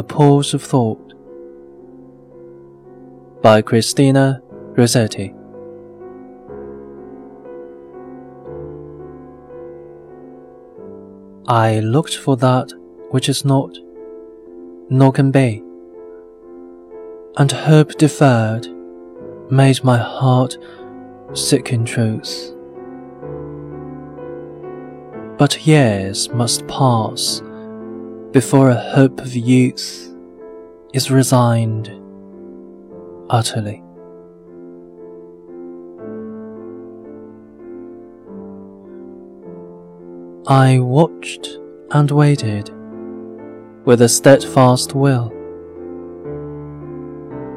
A Pause of Thought by Christina Rossetti. I looked for that which is not, nor can be, and hope deferred made my heart sick in truth. But years must pass before a hope of youth is resigned utterly. I watched and waited with a steadfast will,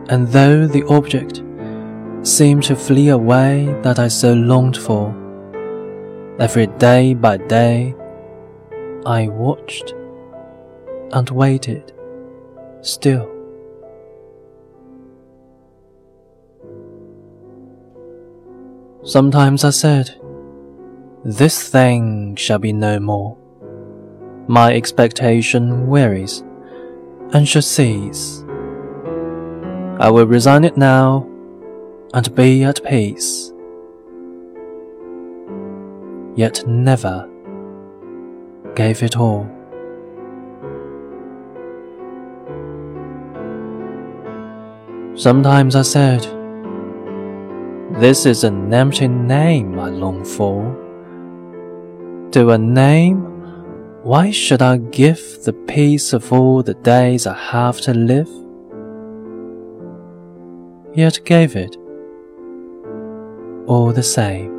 and though the object seemed to flee away that I so longed for, every day by day I watched and waited still. Sometimes I said, This thing shall be no more. My expectation wearies and shall cease. I will resign it now and be at peace. Yet never gave it all. Sometimes I said, This is an empty name I long for. To a name, why should I give the peace of all the days I have to live? Yet gave it all the same.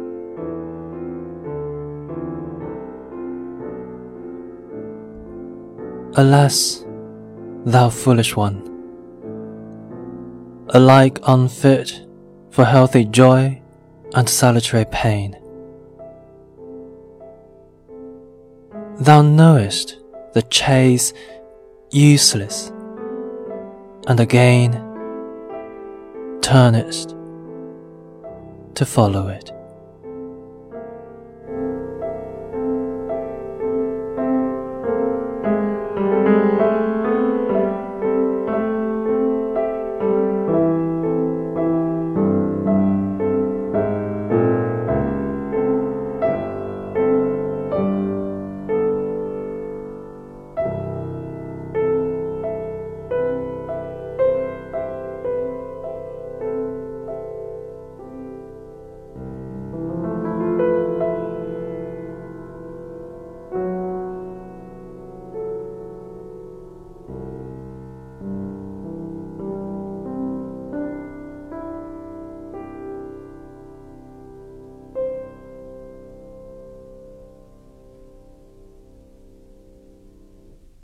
Alas, thou foolish one! Alike unfit for healthy joy and salutary pain. Thou knowest the chase useless, and again turnest to follow it.